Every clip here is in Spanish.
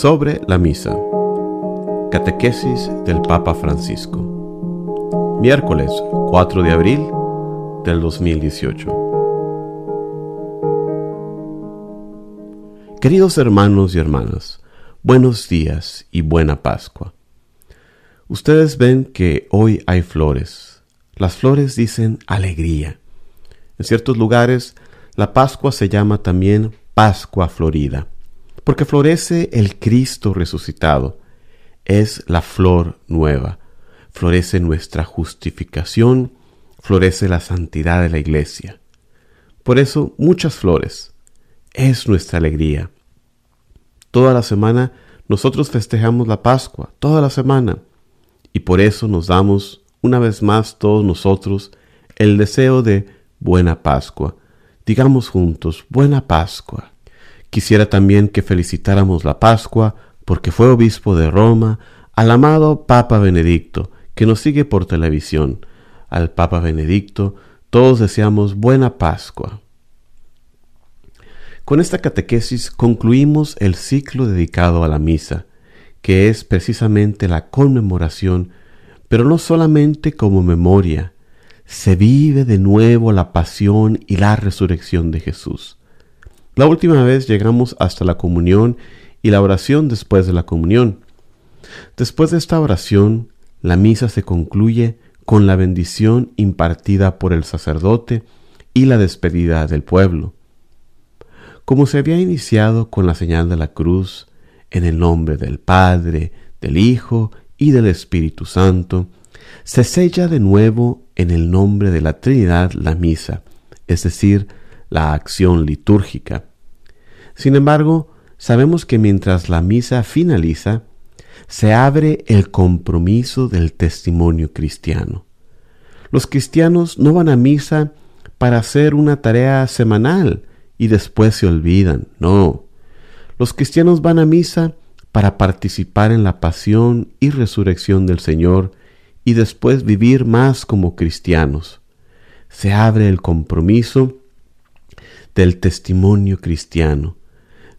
sobre la misa. Catequesis del Papa Francisco. Miércoles 4 de abril del 2018. Queridos hermanos y hermanas, buenos días y buena Pascua. Ustedes ven que hoy hay flores. Las flores dicen alegría. En ciertos lugares, la Pascua se llama también Pascua Florida, porque florece el Cristo resucitado. Es la flor nueva. Florece nuestra justificación, florece la santidad de la iglesia. Por eso, muchas flores. Es nuestra alegría. Toda la semana nosotros festejamos la Pascua, toda la semana. Y por eso nos damos, una vez más todos nosotros, el deseo de buena Pascua. Digamos juntos, buena Pascua. Quisiera también que felicitáramos la Pascua porque fue obispo de Roma al amado Papa Benedicto, que nos sigue por televisión. Al Papa Benedicto todos deseamos buena Pascua. Con esta catequesis concluimos el ciclo dedicado a la misa, que es precisamente la conmemoración, pero no solamente como memoria, se vive de nuevo la pasión y la resurrección de Jesús. La última vez llegamos hasta la comunión y la oración después de la comunión. Después de esta oración, la misa se concluye con la bendición impartida por el sacerdote y la despedida del pueblo. Como se había iniciado con la señal de la cruz, en el nombre del Padre, del Hijo y del Espíritu Santo, se sella de nuevo en el nombre de la Trinidad la misa, es decir, la acción litúrgica. Sin embargo, sabemos que mientras la misa finaliza, se abre el compromiso del testimonio cristiano. Los cristianos no van a misa para hacer una tarea semanal y después se olvidan, no. Los cristianos van a misa para participar en la pasión y resurrección del Señor y después vivir más como cristianos. Se abre el compromiso del testimonio cristiano.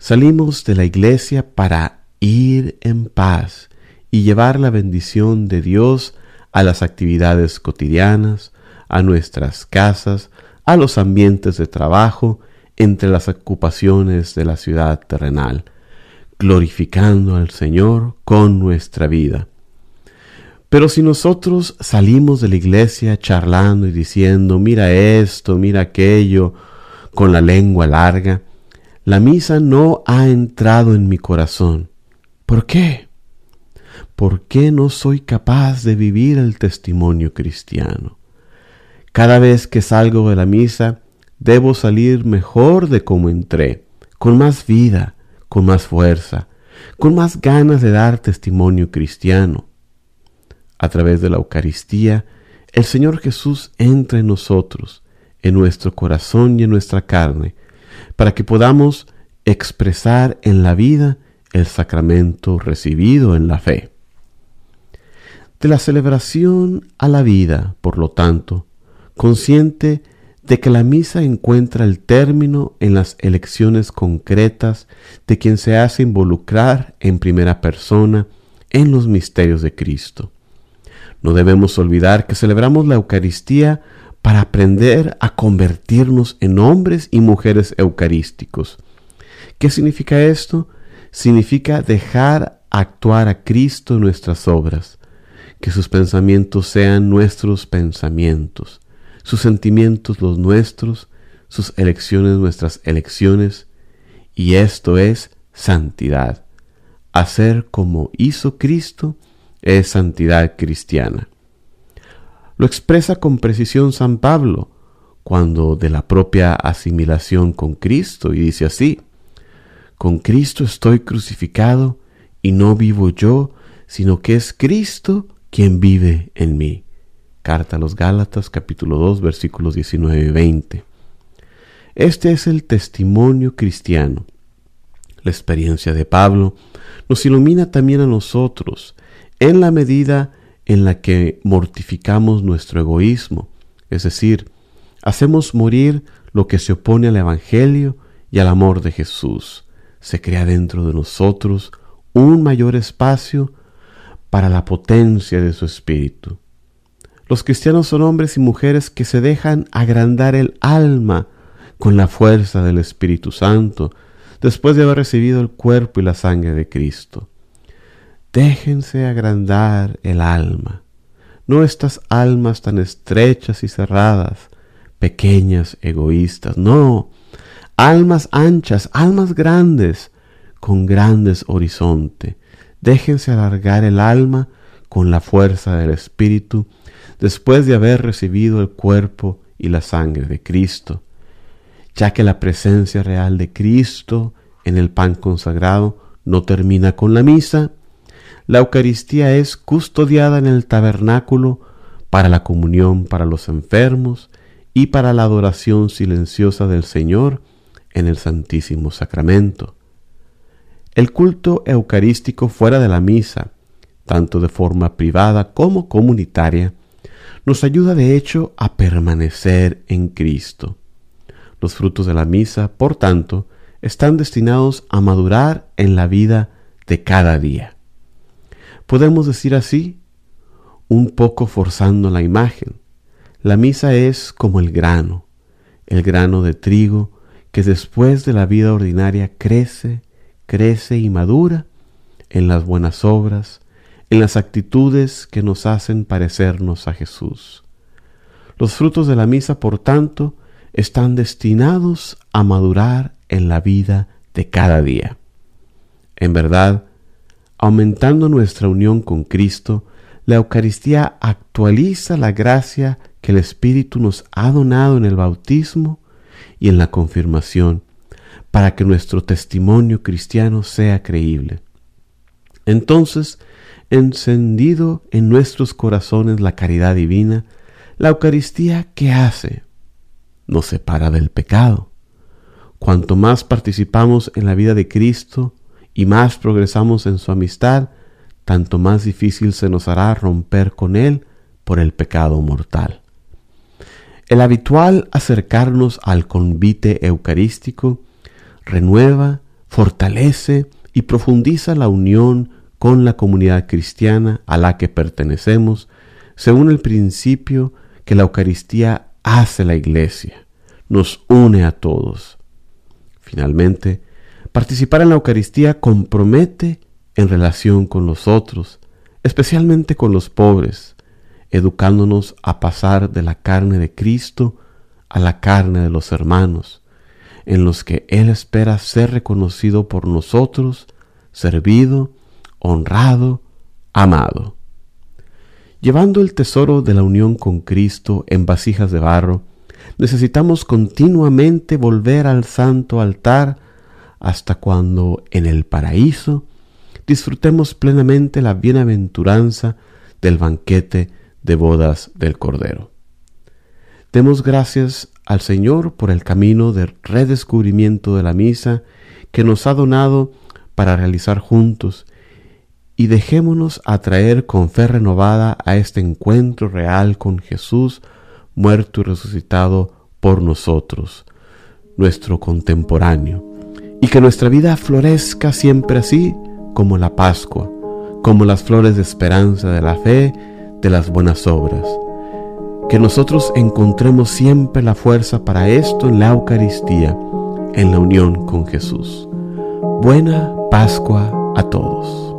Salimos de la iglesia para ir en paz y llevar la bendición de Dios a las actividades cotidianas, a nuestras casas, a los ambientes de trabajo, entre las ocupaciones de la ciudad terrenal, glorificando al Señor con nuestra vida. Pero si nosotros salimos de la iglesia charlando y diciendo, mira esto, mira aquello, con la lengua larga, la misa no ha entrado en mi corazón. ¿Por qué? ¿Por qué no soy capaz de vivir el testimonio cristiano? Cada vez que salgo de la misa, debo salir mejor de como entré, con más vida, con más fuerza, con más ganas de dar testimonio cristiano a través de la Eucaristía, el Señor Jesús entra en nosotros, en nuestro corazón y en nuestra carne, para que podamos expresar en la vida el sacramento recibido en la fe. De la celebración a la vida, por lo tanto, consciente de que la misa encuentra el término en las elecciones concretas de quien se hace involucrar en primera persona en los misterios de Cristo. No debemos olvidar que celebramos la Eucaristía para aprender a convertirnos en hombres y mujeres eucarísticos. ¿Qué significa esto? Significa dejar actuar a Cristo en nuestras obras, que sus pensamientos sean nuestros pensamientos, sus sentimientos los nuestros, sus elecciones nuestras elecciones, y esto es santidad, hacer como hizo Cristo, es santidad cristiana. Lo expresa con precisión San Pablo cuando de la propia asimilación con Cristo y dice así, con Cristo estoy crucificado y no vivo yo, sino que es Cristo quien vive en mí. Carta a los Gálatas capítulo 2 versículos 19 y 20. Este es el testimonio cristiano. La experiencia de Pablo nos ilumina también a nosotros en la medida en la que mortificamos nuestro egoísmo, es decir, hacemos morir lo que se opone al Evangelio y al amor de Jesús. Se crea dentro de nosotros un mayor espacio para la potencia de su espíritu. Los cristianos son hombres y mujeres que se dejan agrandar el alma con la fuerza del Espíritu Santo después de haber recibido el cuerpo y la sangre de Cristo. Déjense agrandar el alma, no estas almas tan estrechas y cerradas, pequeñas, egoístas, no, almas anchas, almas grandes, con grandes horizontes. Déjense alargar el alma con la fuerza del Espíritu después de haber recibido el cuerpo y la sangre de Cristo, ya que la presencia real de Cristo en el pan consagrado no termina con la misa, la Eucaristía es custodiada en el tabernáculo para la comunión para los enfermos y para la adoración silenciosa del Señor en el Santísimo Sacramento. El culto eucarístico fuera de la misa, tanto de forma privada como comunitaria, nos ayuda de hecho a permanecer en Cristo. Los frutos de la misa, por tanto, están destinados a madurar en la vida de cada día. Podemos decir así, un poco forzando la imagen, la misa es como el grano, el grano de trigo que después de la vida ordinaria crece, crece y madura en las buenas obras, en las actitudes que nos hacen parecernos a Jesús. Los frutos de la misa, por tanto, están destinados a madurar en la vida de cada día. En verdad, aumentando nuestra unión con Cristo, la Eucaristía actualiza la gracia que el Espíritu nos ha donado en el bautismo y en la confirmación, para que nuestro testimonio cristiano sea creíble. Entonces, encendido en nuestros corazones la caridad divina, la Eucaristía, ¿qué hace? Nos separa del pecado. Cuanto más participamos en la vida de Cristo, y más progresamos en su amistad, tanto más difícil se nos hará romper con Él por el pecado mortal. El habitual acercarnos al convite eucarístico renueva, fortalece y profundiza la unión con la comunidad cristiana a la que pertenecemos, según el principio que la Eucaristía hace la Iglesia, nos une a todos. Finalmente, Participar en la Eucaristía compromete en relación con los otros, especialmente con los pobres, educándonos a pasar de la carne de Cristo a la carne de los hermanos, en los que Él espera ser reconocido por nosotros, servido, honrado, amado. Llevando el tesoro de la unión con Cristo en vasijas de barro, necesitamos continuamente volver al santo altar hasta cuando en el paraíso disfrutemos plenamente la bienaventuranza del banquete de bodas del Cordero. Demos gracias al Señor por el camino de redescubrimiento de la misa que nos ha donado para realizar juntos y dejémonos atraer con fe renovada a este encuentro real con Jesús, muerto y resucitado por nosotros, nuestro contemporáneo y que nuestra vida florezca siempre así como la Pascua, como las flores de esperanza de la fe, de las buenas obras. Que nosotros encontremos siempre la fuerza para esto en la Eucaristía, en la unión con Jesús. Buena Pascua a todos.